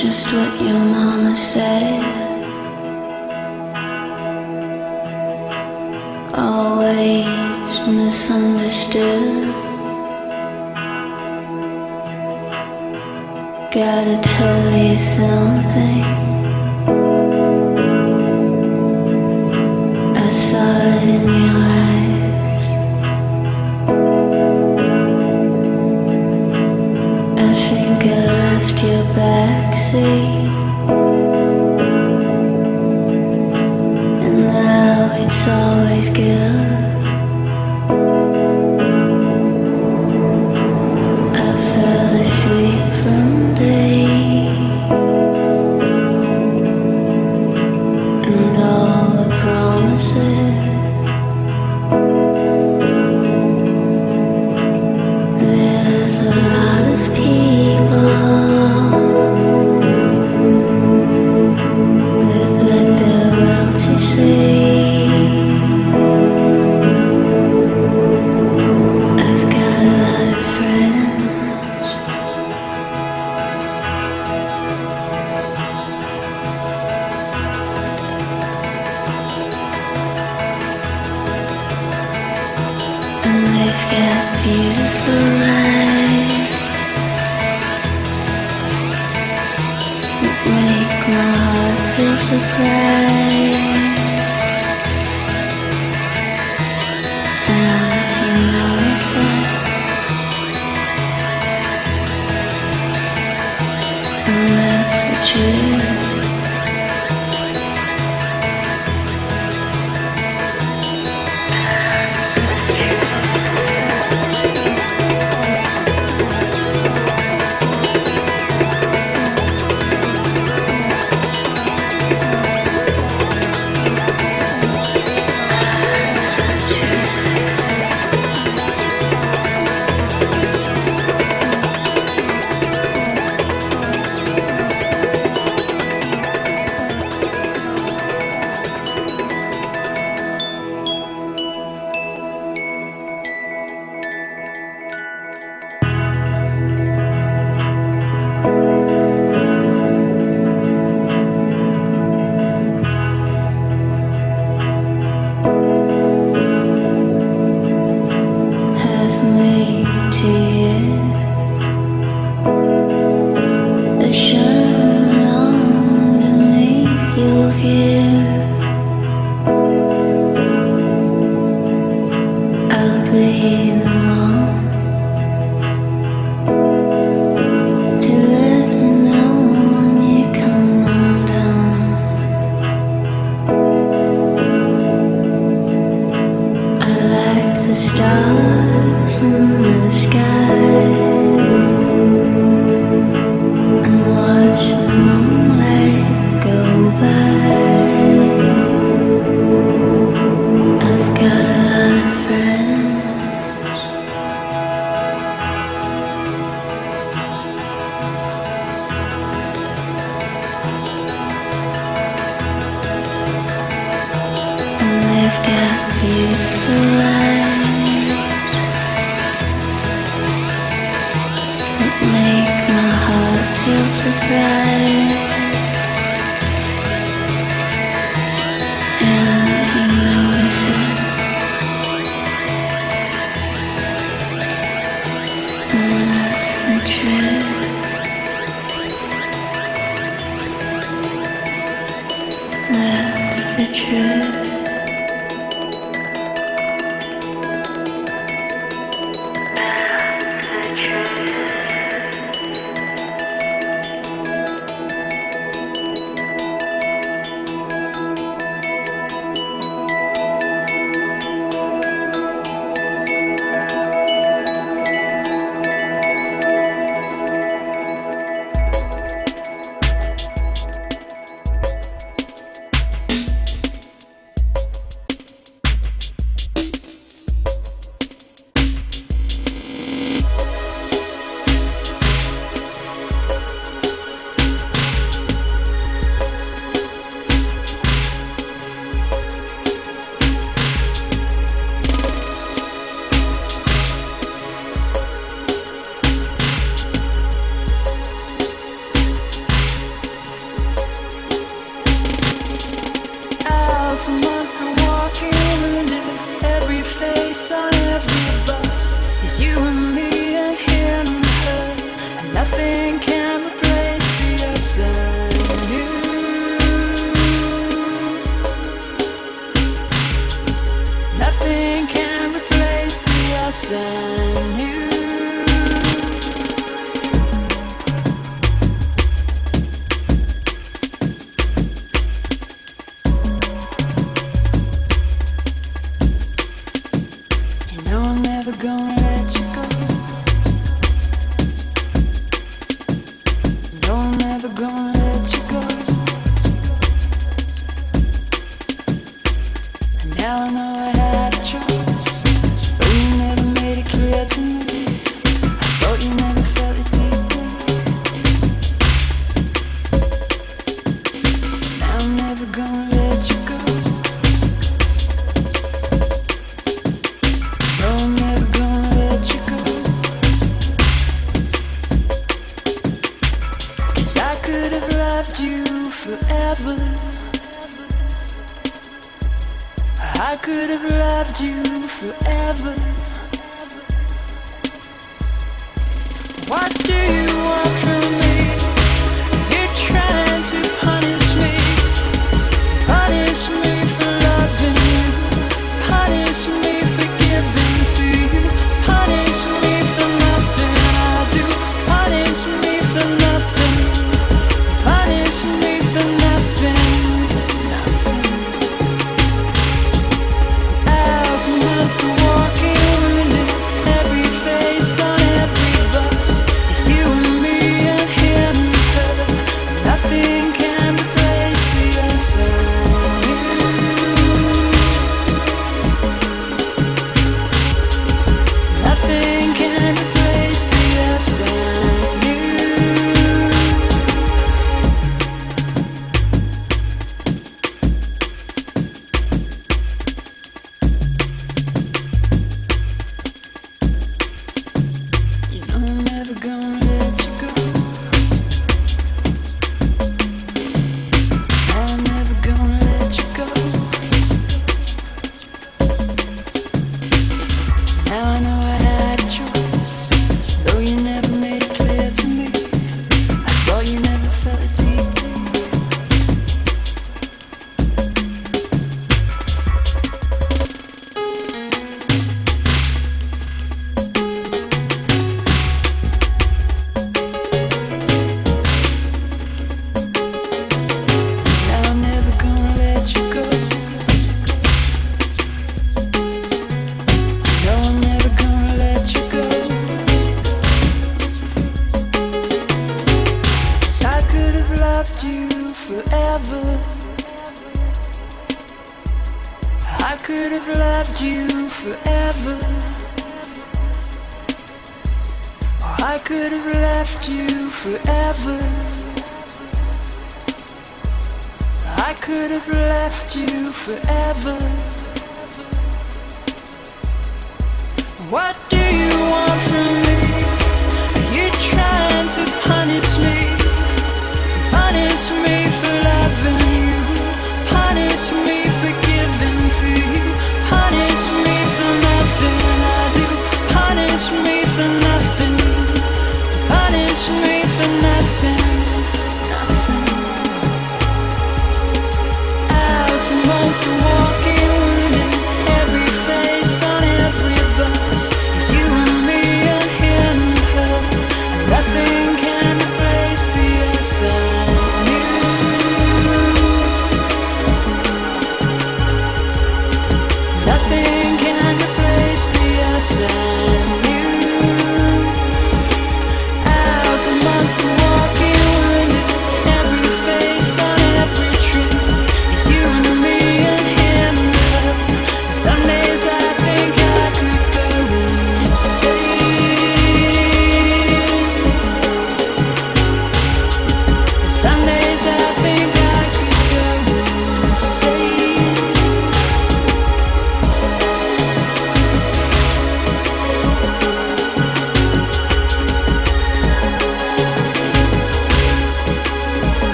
just what your mama said. Always misunderstood. Gotta tell you something.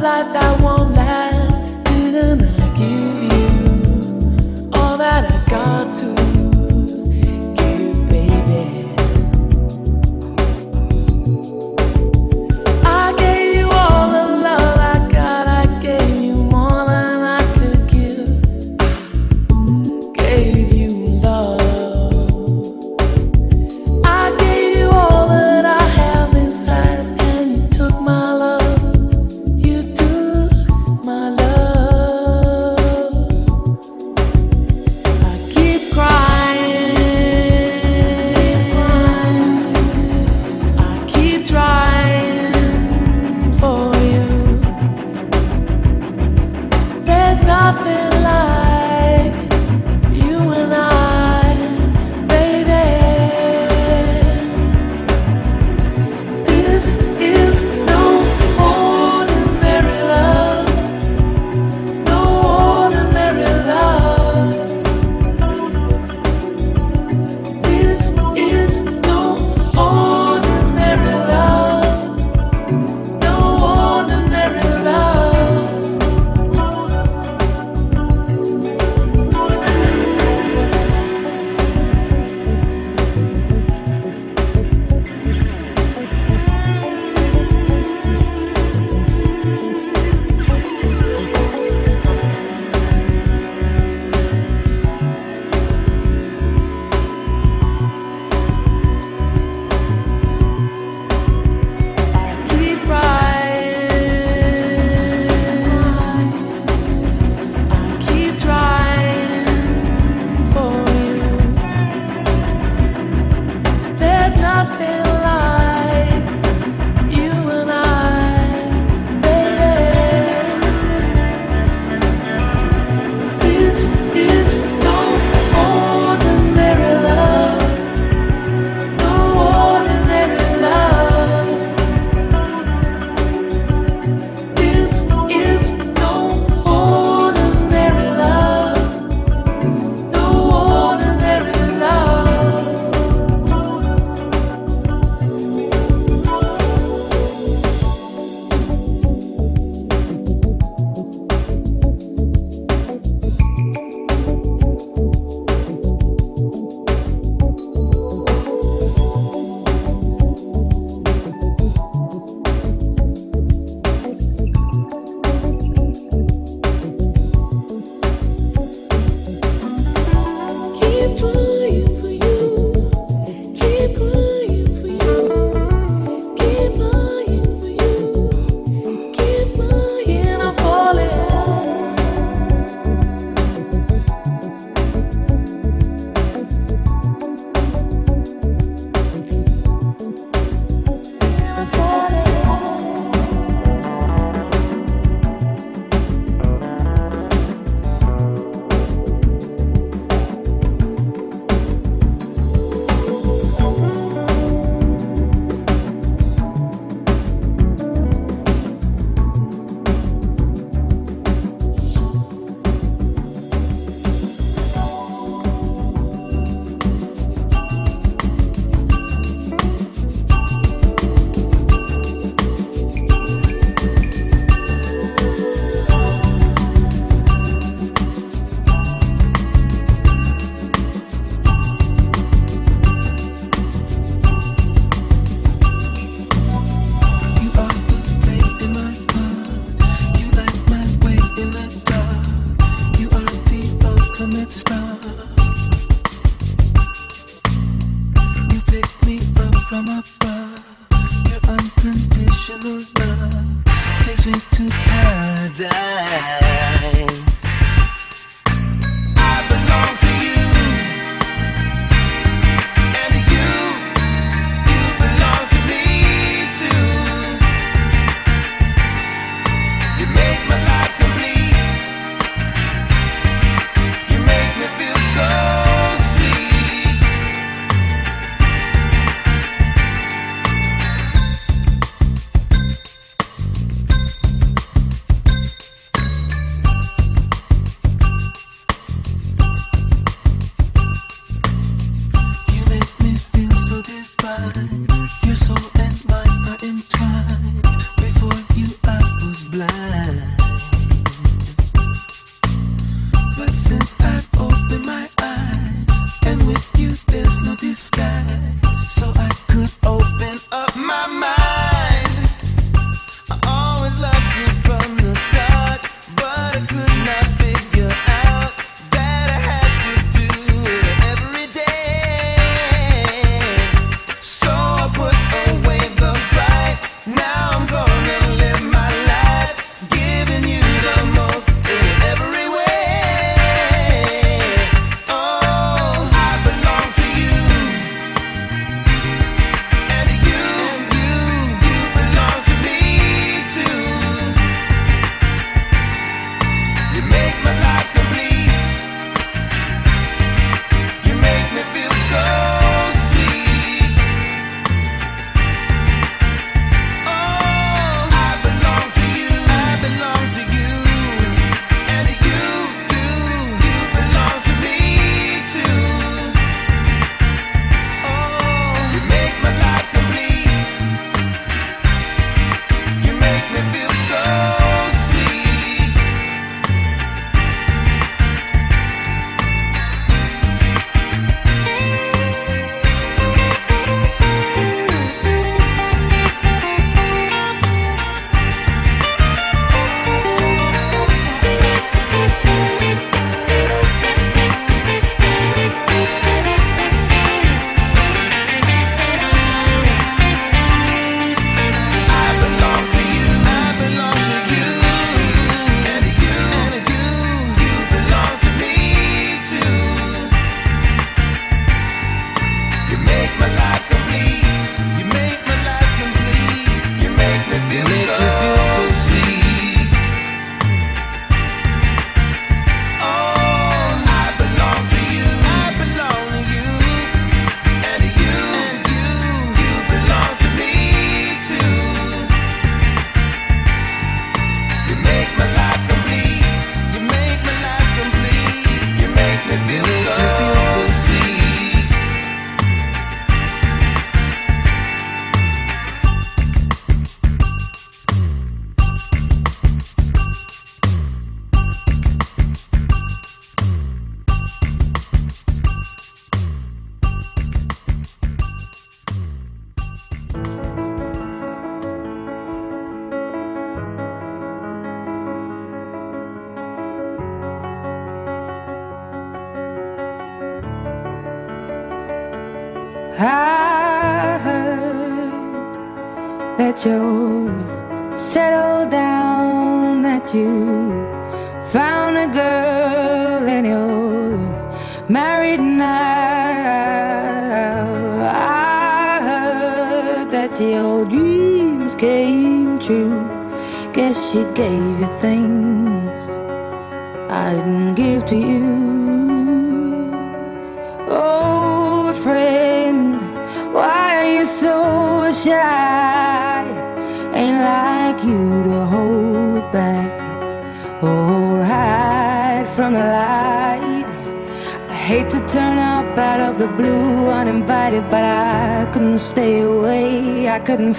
life I want.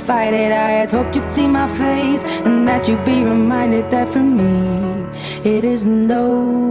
Fight it. I had hoped you'd see my face and that you'd be reminded that for me it isn't over.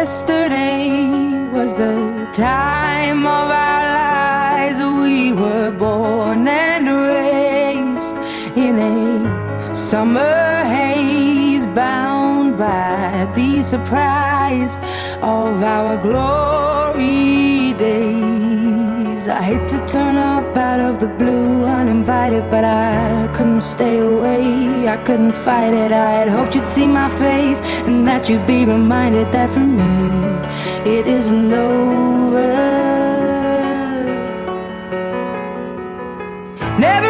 Yesterday was the time of our lives. We were born and raised in a summer haze, bound by the surprise of our glory days. I hate to turn up out of the blue uninvited, but I couldn't stay away. I couldn't fight it. I had hoped you'd see my face and that you'd be reminded that for me it isn't over. Never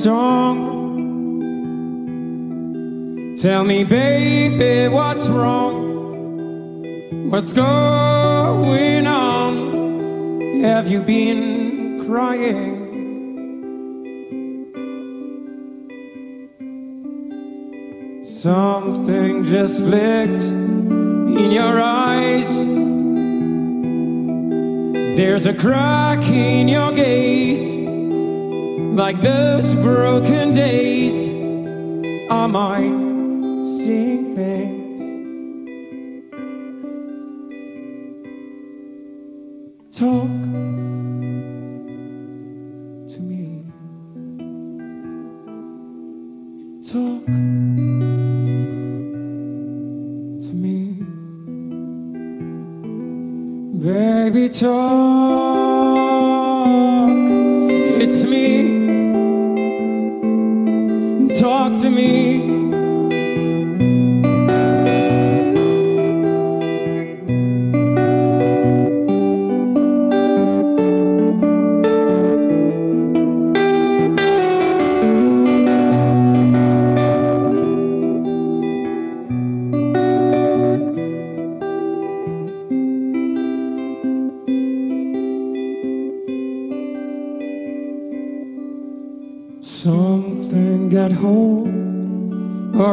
song. Tell me, baby, what's wrong? What's going on? Have you been crying? Something just flicked in your eyes. There's a crack in your gaze. Like those broken days are my seeing things. Talk. to me. talk to me, baby. Talk.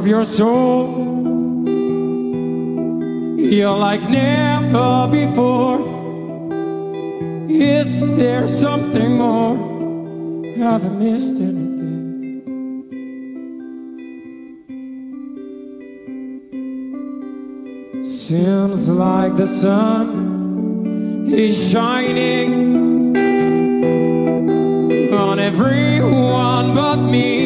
your soul. You're like never before. Is there something more? Have I missed anything? Seems like the sun is shining on everyone but me.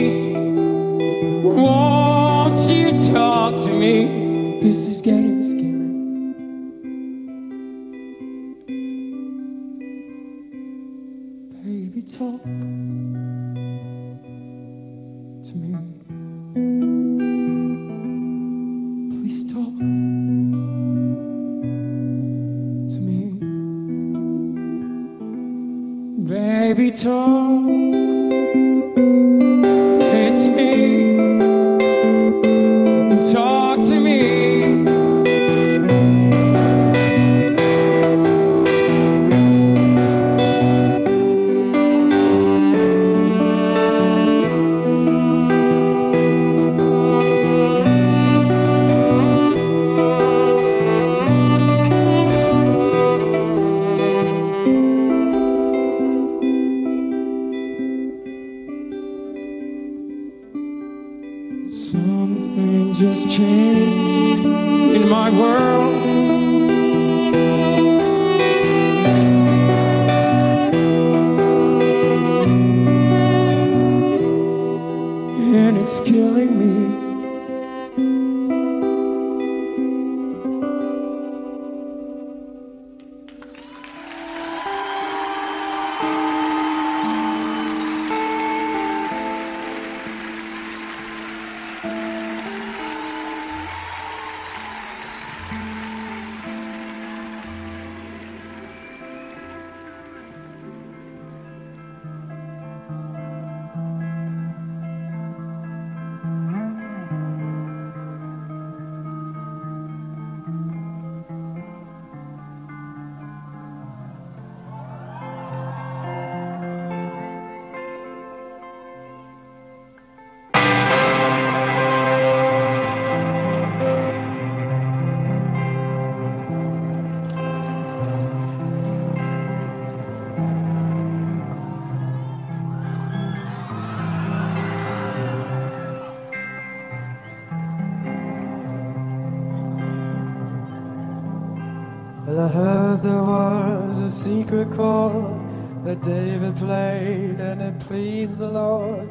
praise the Lord,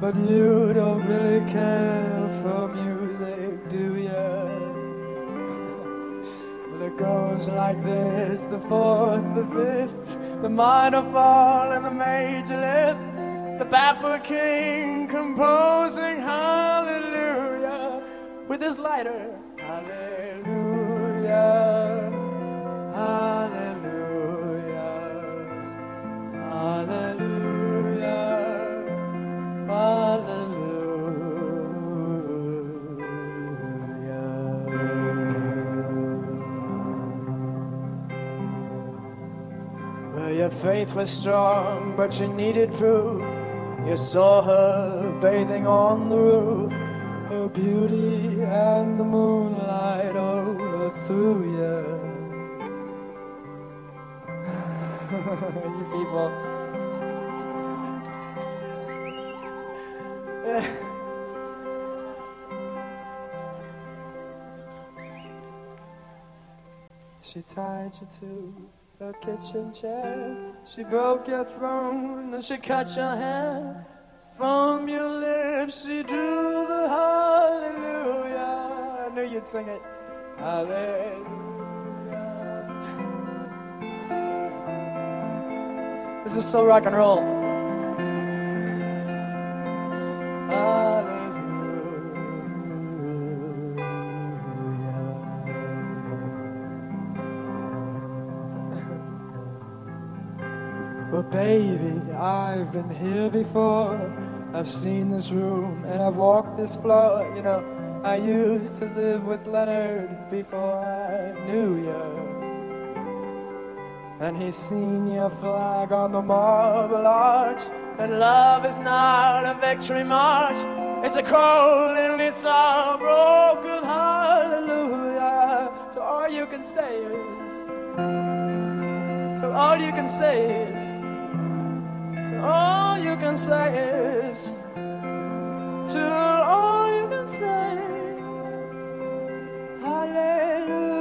but you was strong, but she needed proof. You saw her bathing on the roof, her beauty and the moonlight overthrew you. you people. She tied you to her kitchen chair. She broke your throne and she cut your hair. From your lips she drew the hallelujah. I knew you'd sing it. Hallelujah. This is so rock and roll. I've been here before. I've seen this room and I've walked this floor. You know, I used to live with Leonard before I knew you. And he's seen your flag on the marble arch. And love is not a victory march. It's a cold and it's a broken hallelujah. So all you can say is, so all you can say is, all you can say is, till all you can say, hallelujah.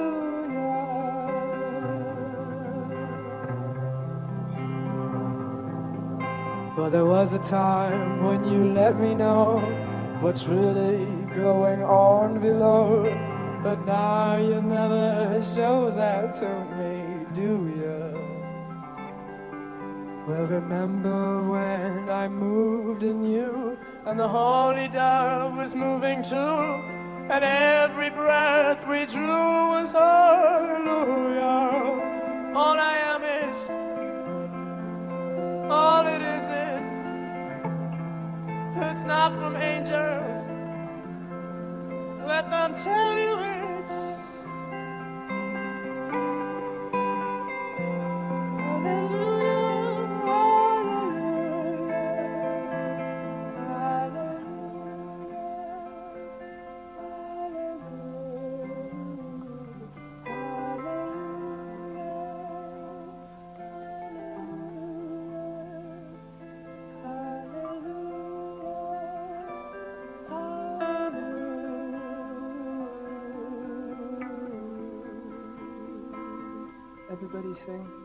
But there was a time when you let me know what's really going on below. But now you never show that to me, do you? Well, remember when I moved in you, and the holy dove was moving too, and every breath we drew was hallelujah. All I am is, all it is is, it's not from angels. Let them tell you it's. Everybody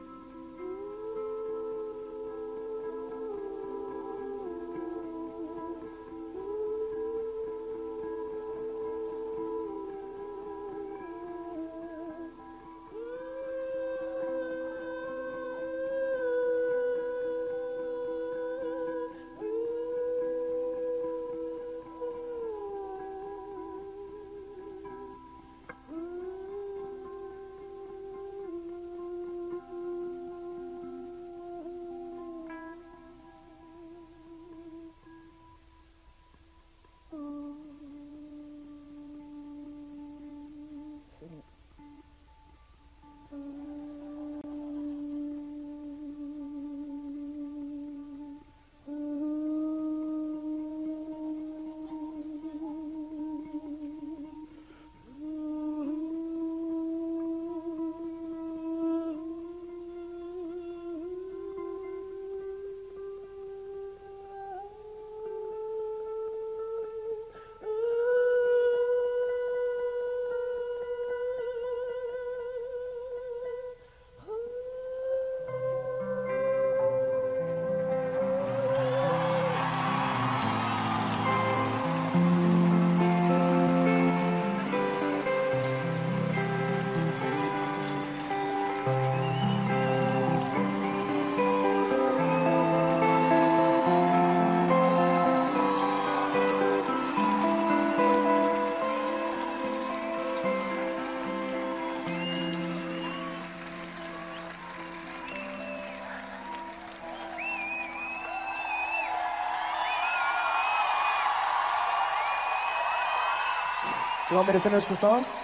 you want me to finish the song?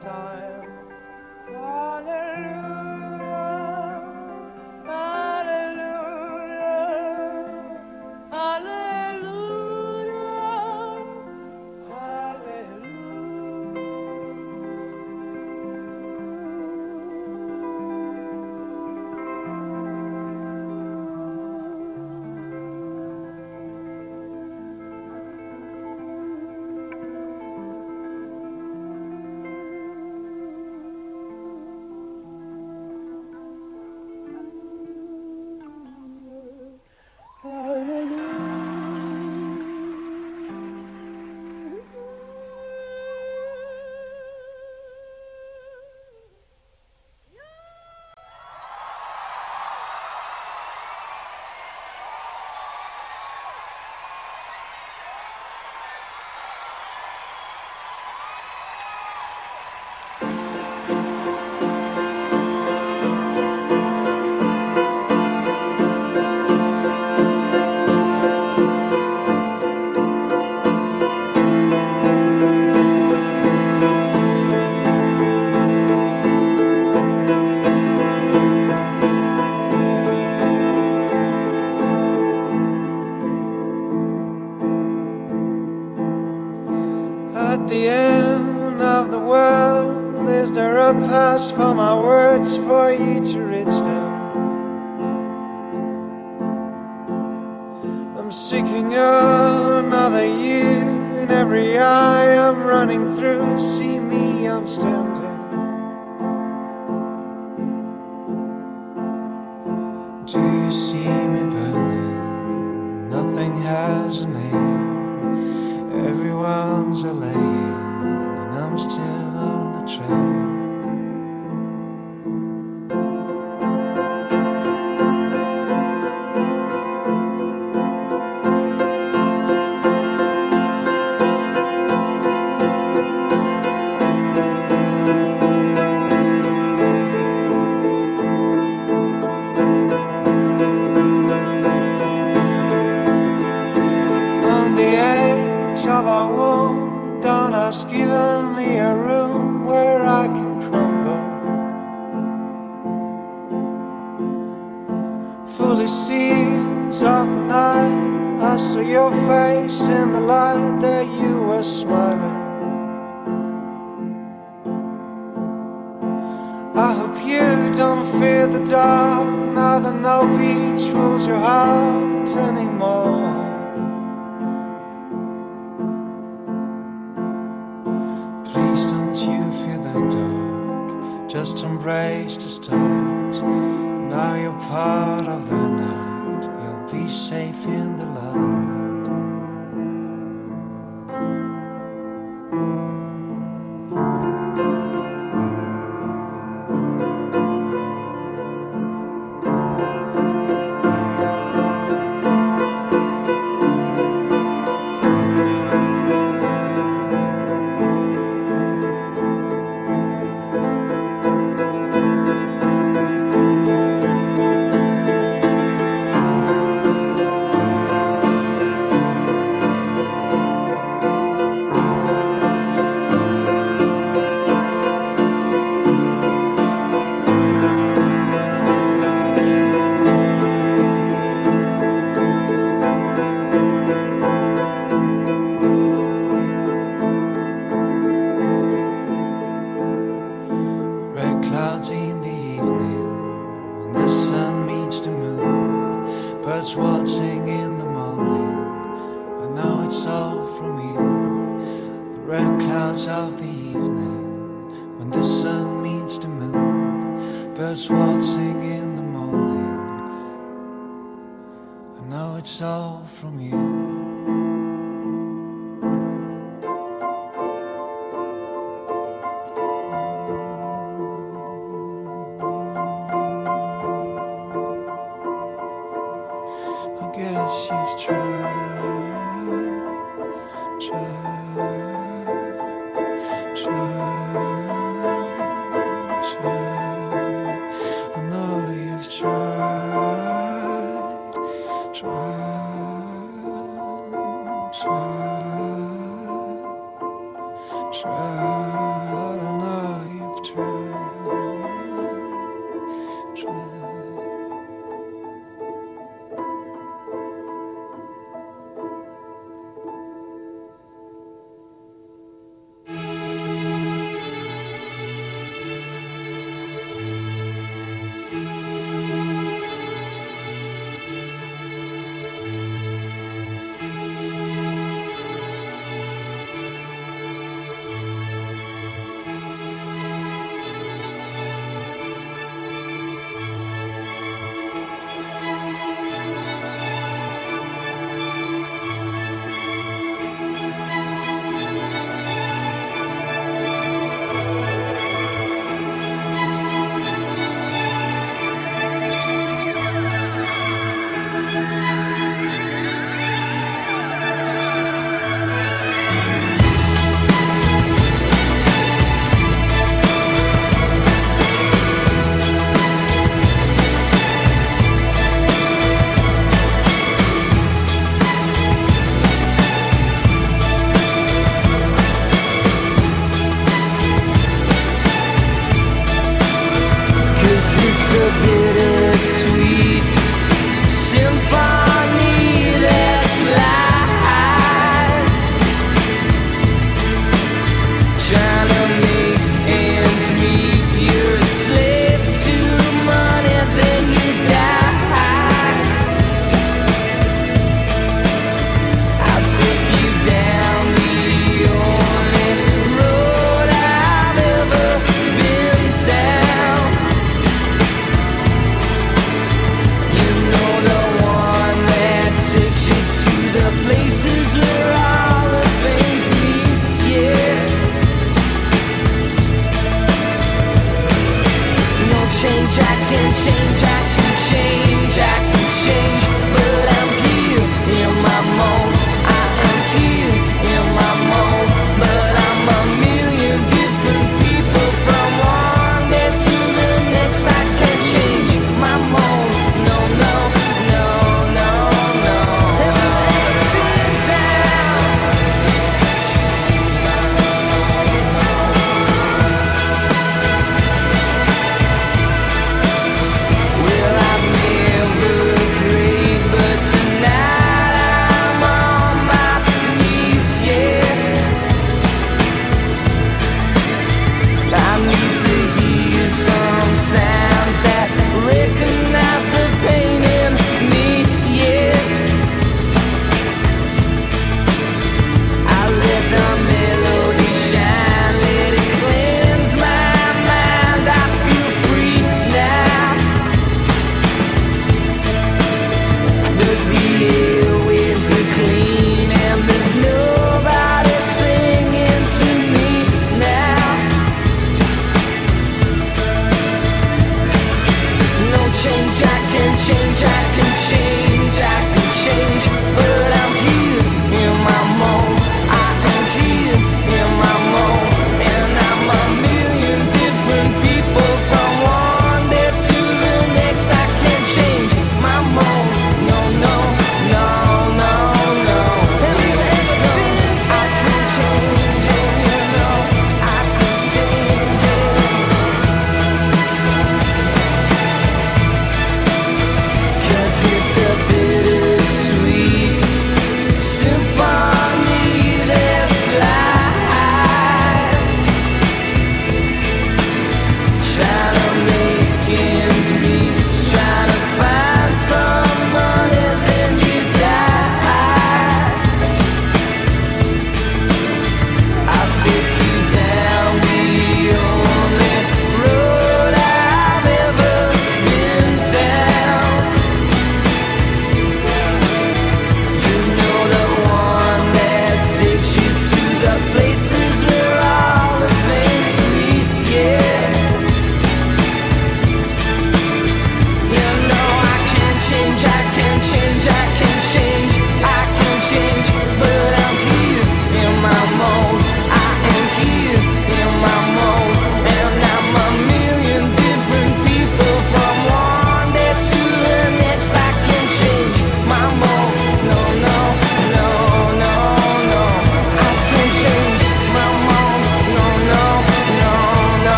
guitar.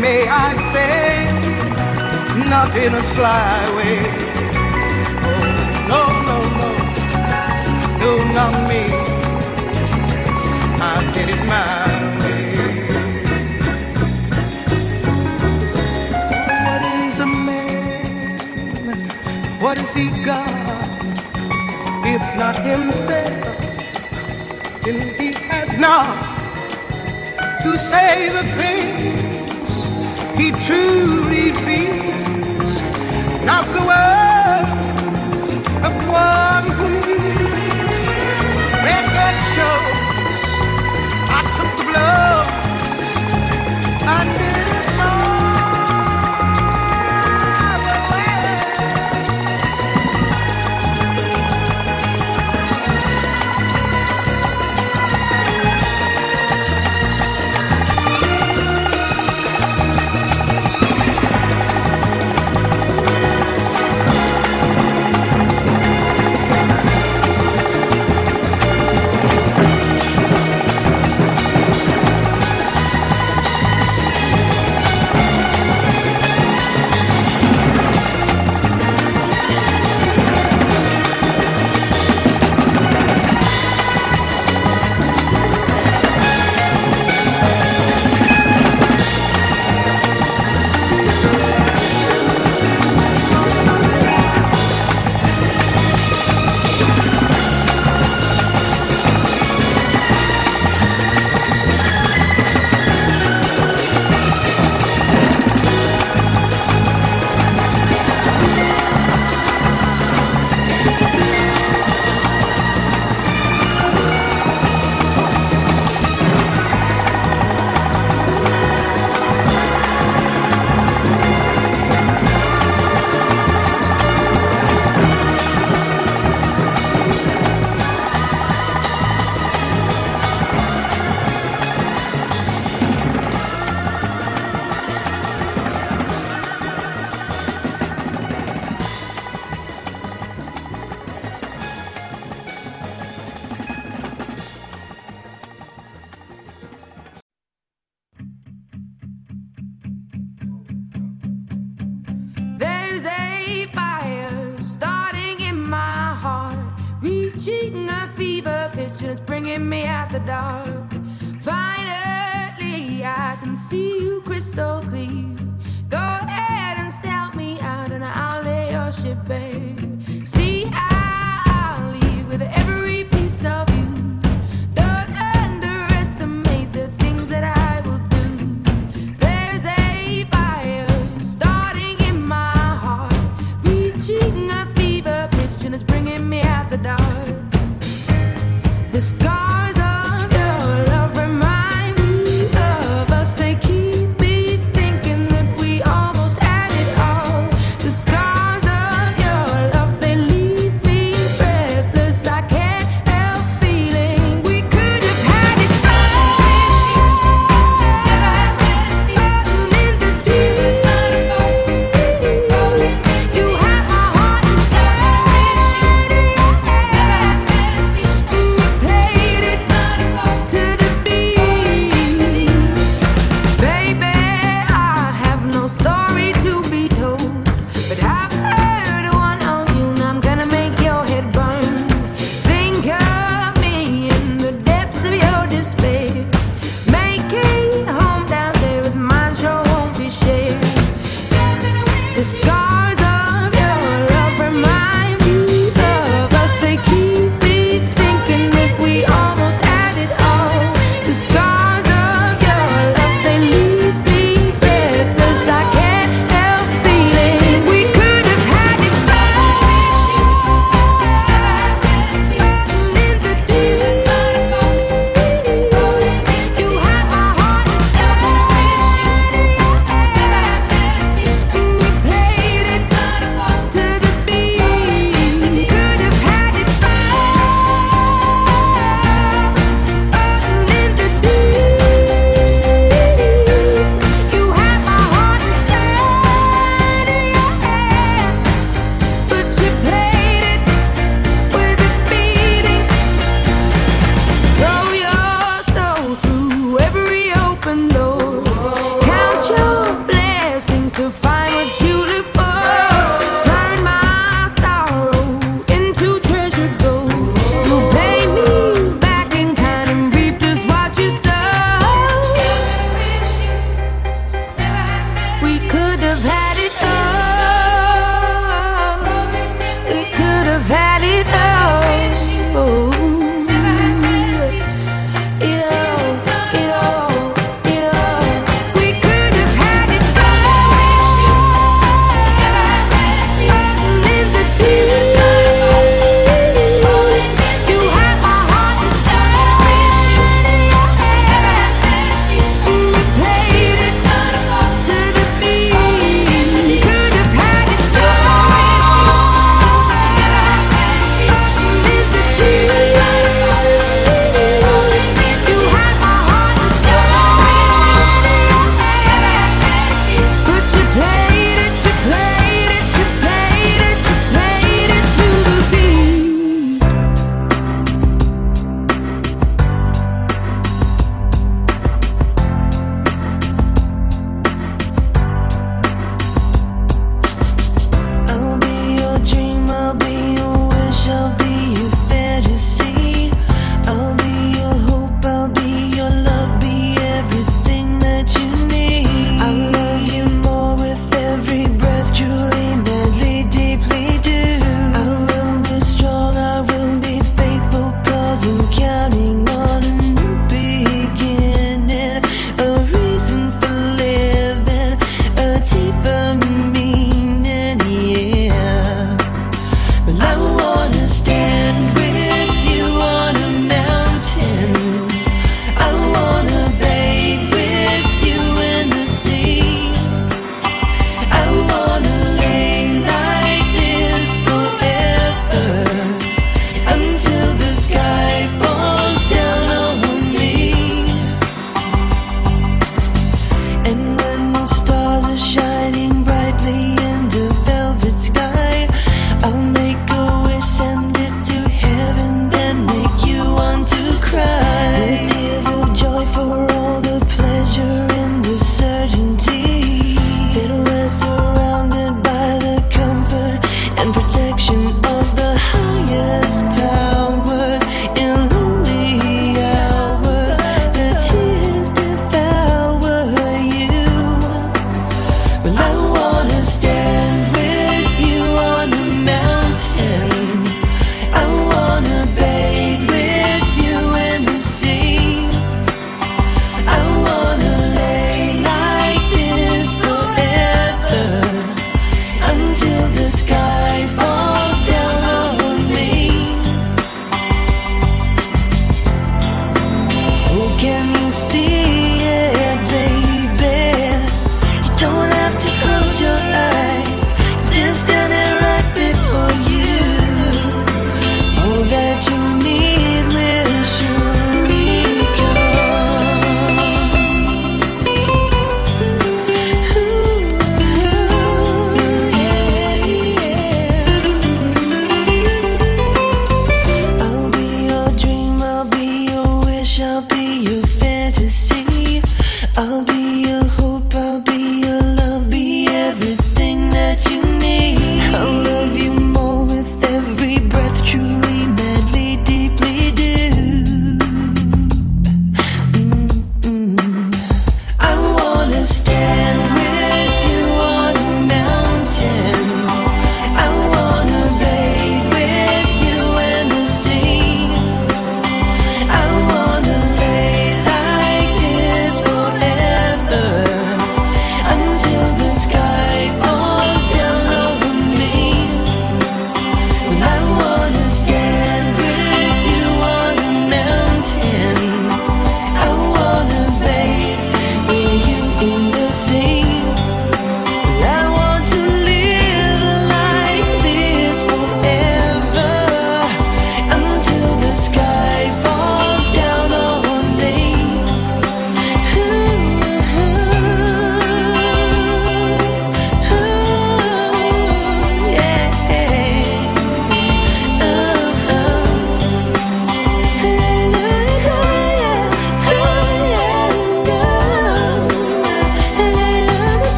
May I say, not in a sly way. Oh, no, no, no, no, not me. I did it my way. What is a man? What is he got? If not himself, then he has not to say the thing he truly feels. Not the world.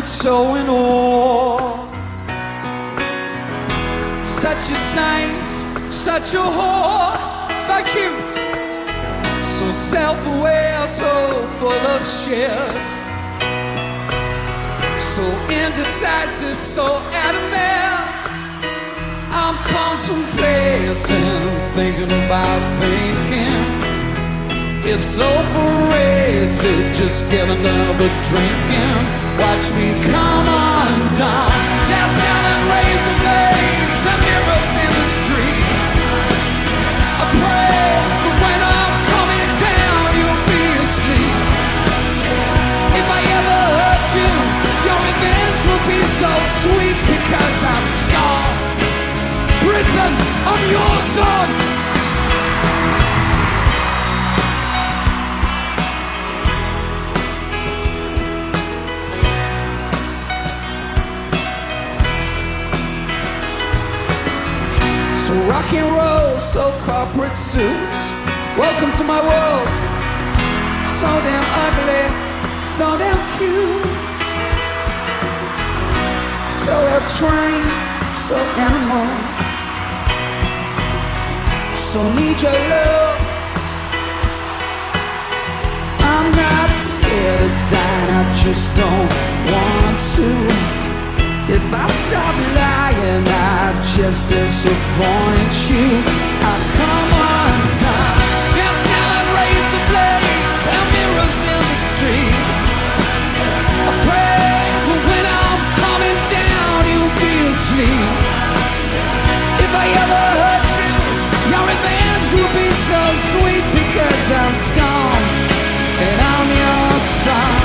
But so in awe. Such a saint, such a whore. Thank you. So self aware, so full of shit. So indecisive, so adamant. I'm contemplating, thinking about thinking. It's overrated, just get another drink and watch me come undone. They're selling razor blades and mirrors in the street. I pray that when I'm coming down, you'll be asleep. If I ever hurt you, your revenge will be so sweet because I'm scarred. Britain, I'm your son. So rock and roll, so corporate suits. Welcome to my world. So damn ugly, so damn cute. So well trained, so animal. So need your love. I'm not scared of dying, I just don't want to. If I stop lying, I just disappoint you. I come undone. They're selling razor blades and mirrors in the street. I pray that when I'm coming down, you'll be asleep. If I ever hurt you, your revenge will be so sweet because I'm scorned and I'm your son.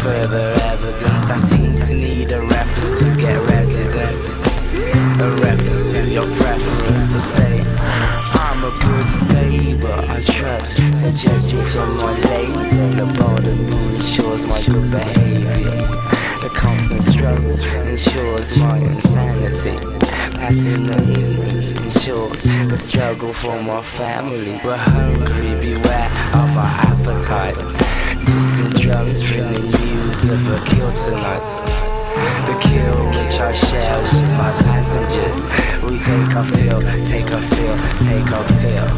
further evidence. I seem to need a reference to get residence. A reference to your preference to say I'm a good neighbor. I trust to judge me from my label. The bottom and ensures my good behavior. The constant struggle ensures my insanity. Passing the ignorance ensures the struggle for my family. We're hungry, beware of our appetite. Drums bringing news of a kill tonight. The kill which I share with my passengers. We take our fill, take our fill, take our fill.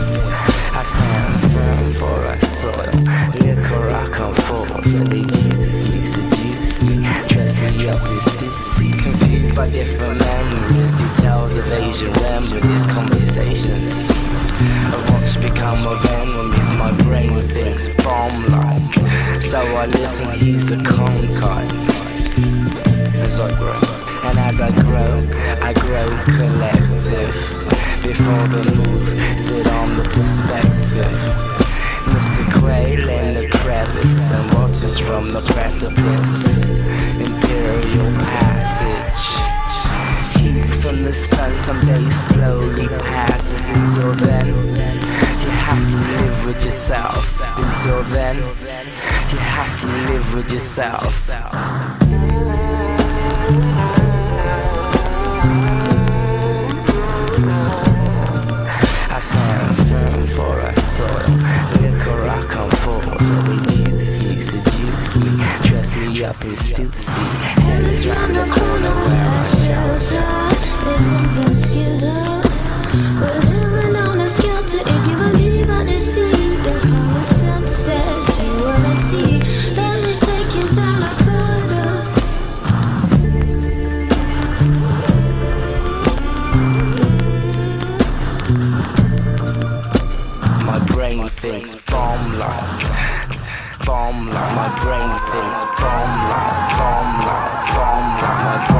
I stand firm for our soil. Liquor I come forth, and they juice me, seduce me, dress me up in Stussy. Confused by different memories, details of Asian remedies, conversations should become of enemies. My brain thinks bomb like, so I listen. He's a contact as I grow. And as I grow, I grow collective. Before the move, sit on the perspective. Mr. Quail in the crevice and watches from the precipice. Imperial passage. From the sun someday slowly passes. Until then, you have to live with yourself. Until then, you have to live with yourself. I stand firm for our soil. Liquor I come forth, they juice me, seduce me, dress me up in Stussy. And it's round the corner where I shelter. Bomb like. My brain thinks bomb like, bomb like, bomb like. My brain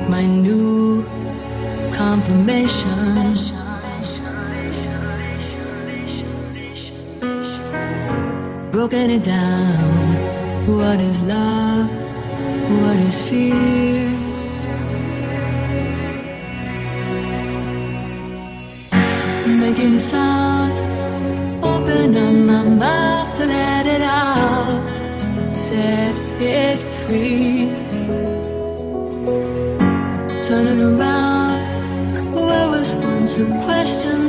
with my new confirmation. Broken it down. What is love? What is fear? Making a sound. Open up my mouth let it out. Set it free. Question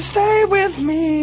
stay with me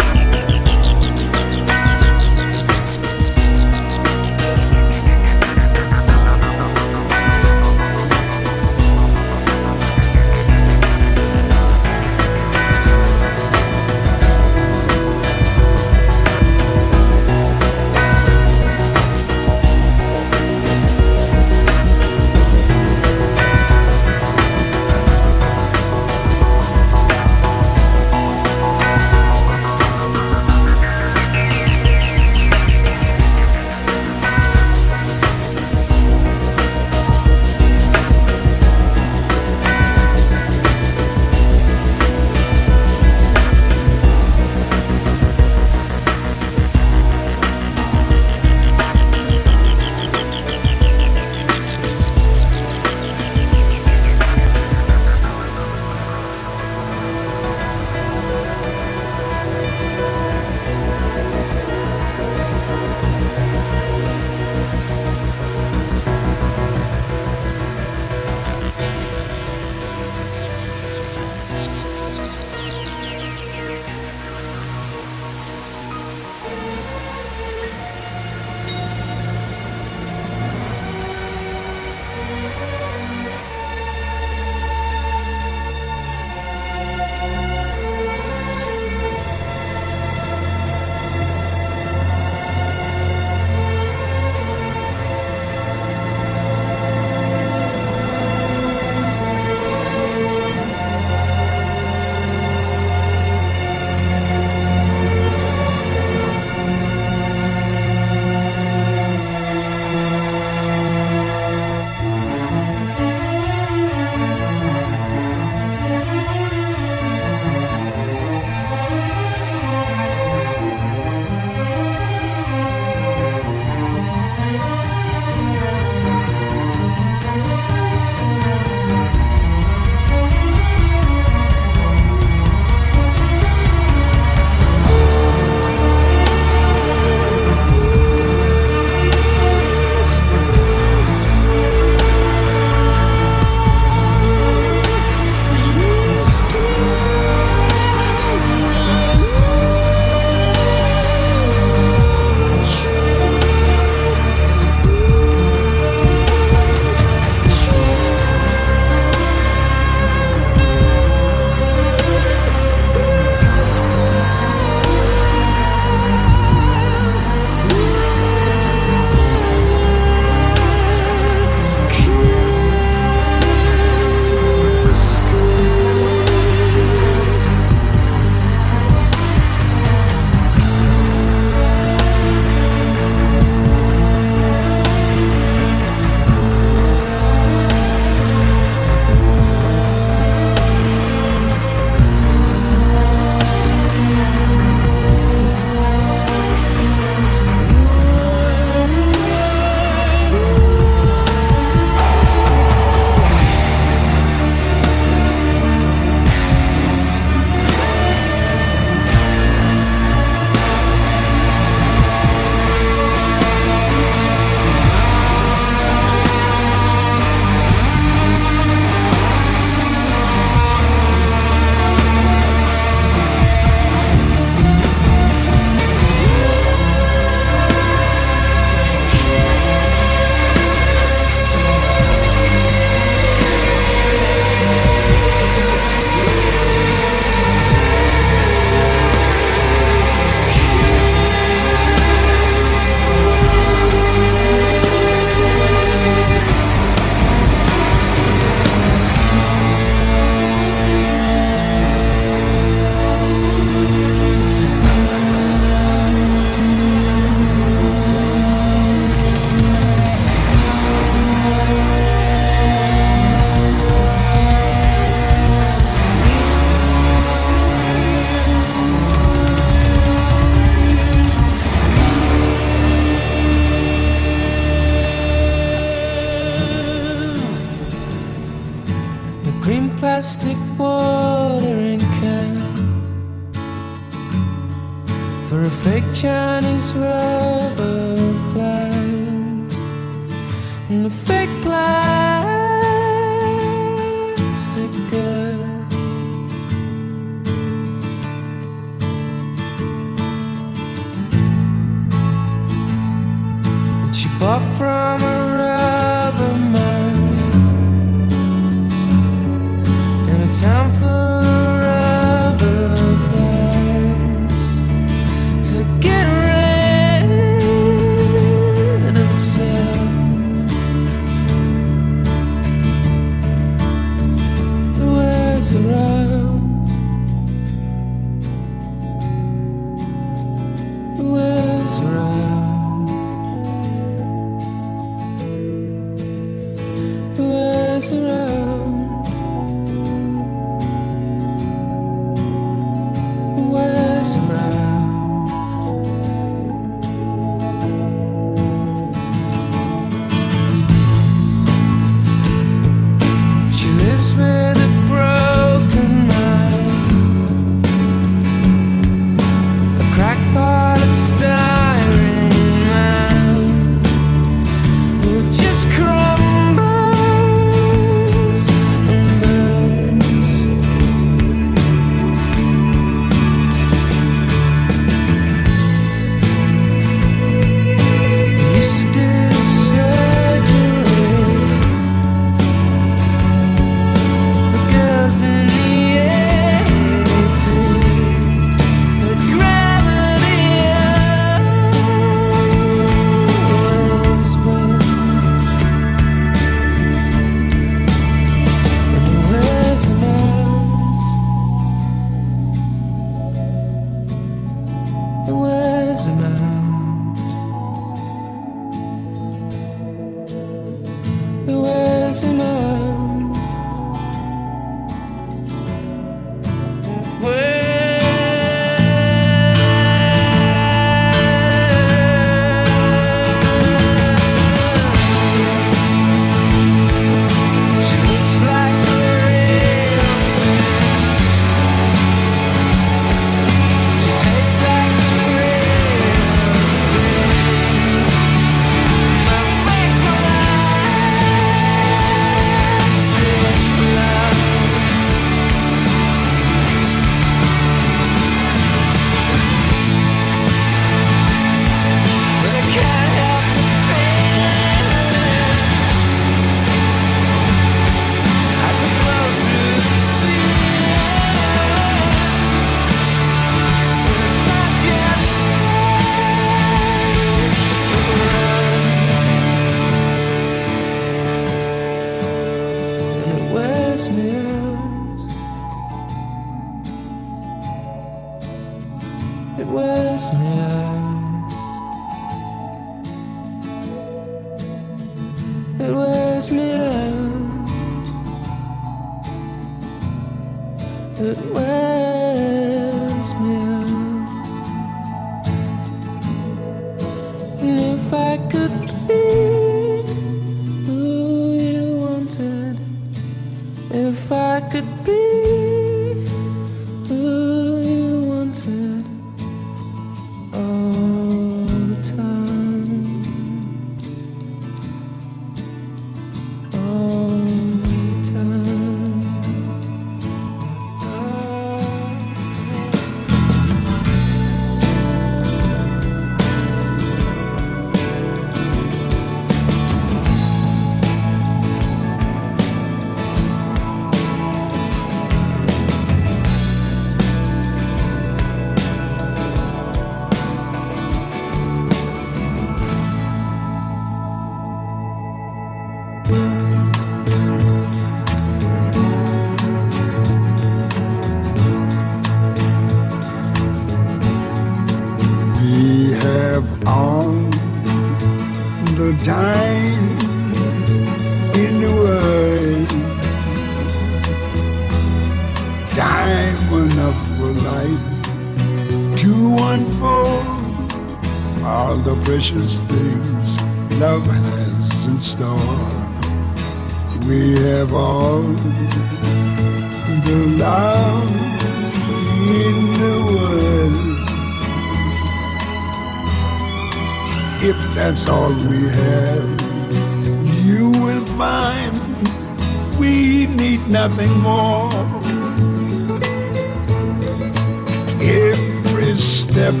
step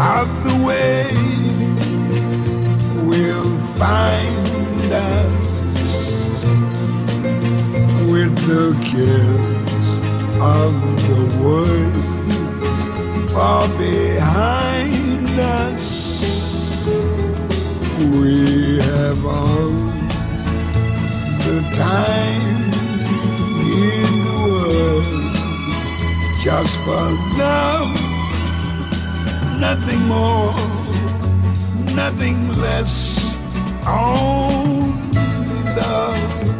out the way, we'll find us with the cares of the world far behind us. We have all the time in the world just for love nothing more, nothing less on the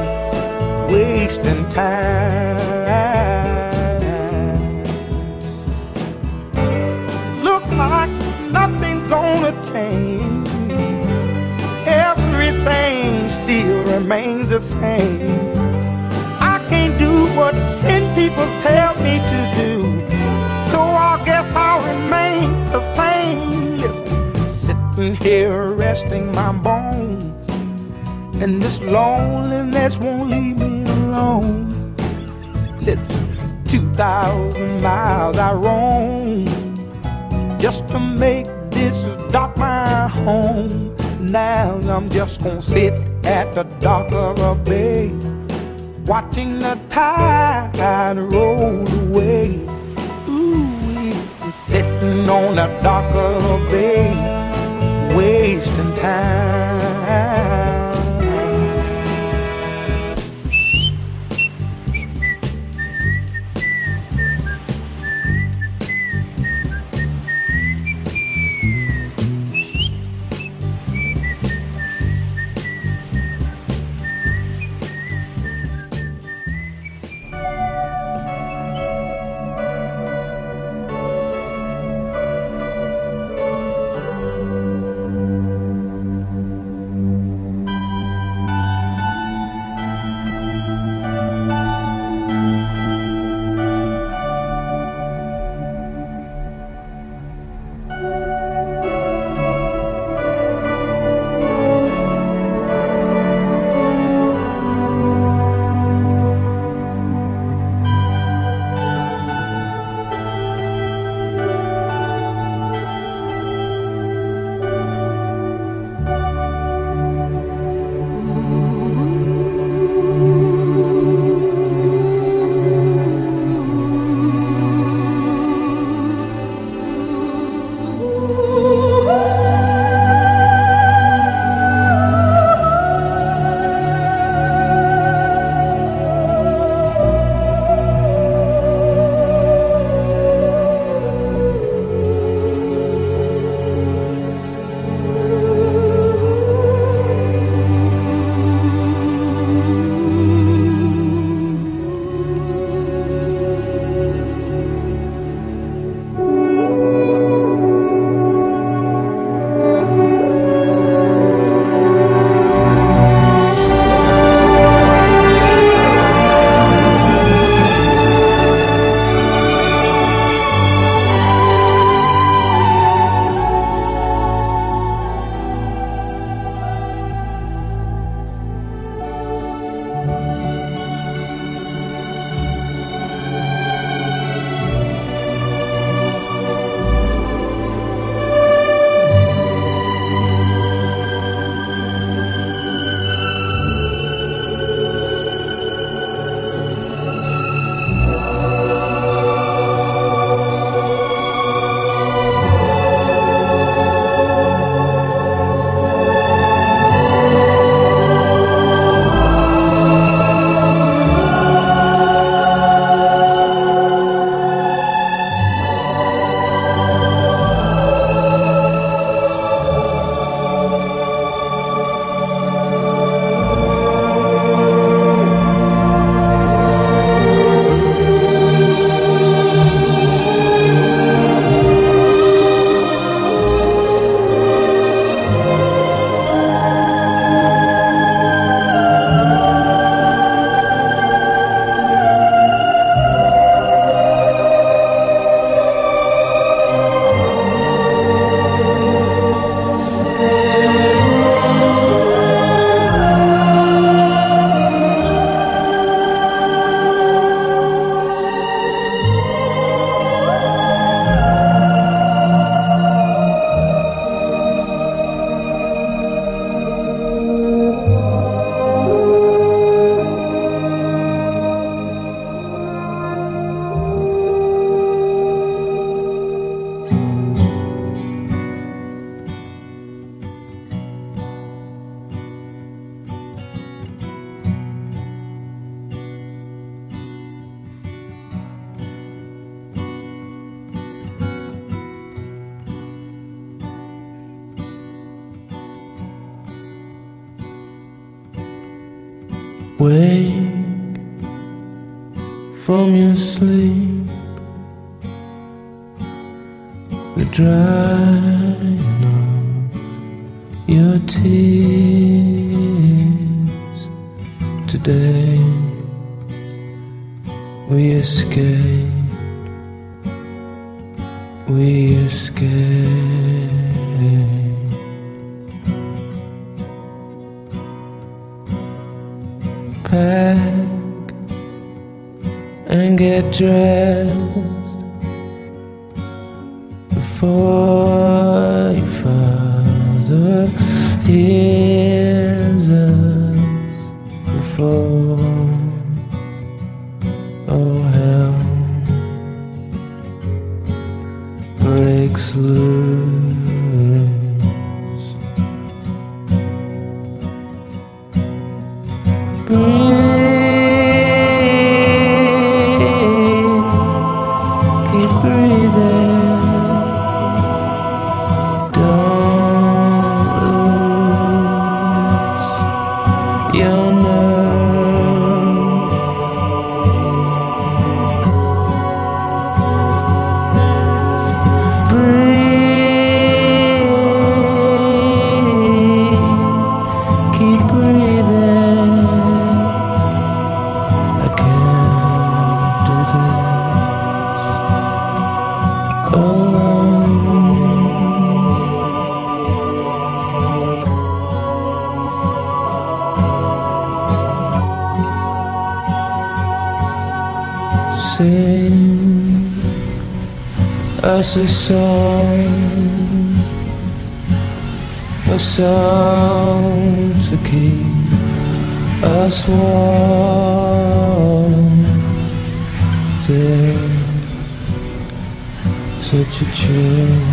wasting time. Look like nothing's gonna change. Everything still remains the same. I can't do what ten people tell me to do. So I guess I'll remain the same. Listen, sitting here resting my bones. And this loneliness won't leave me alone. Listen, 2,000 miles I roam just to make this dock my home. Now I'm just gonna sit at the dock of a bay, watching the tide roll away. Ooh, sitting on the dock of a song, a song to keep us warm. There's such a chill.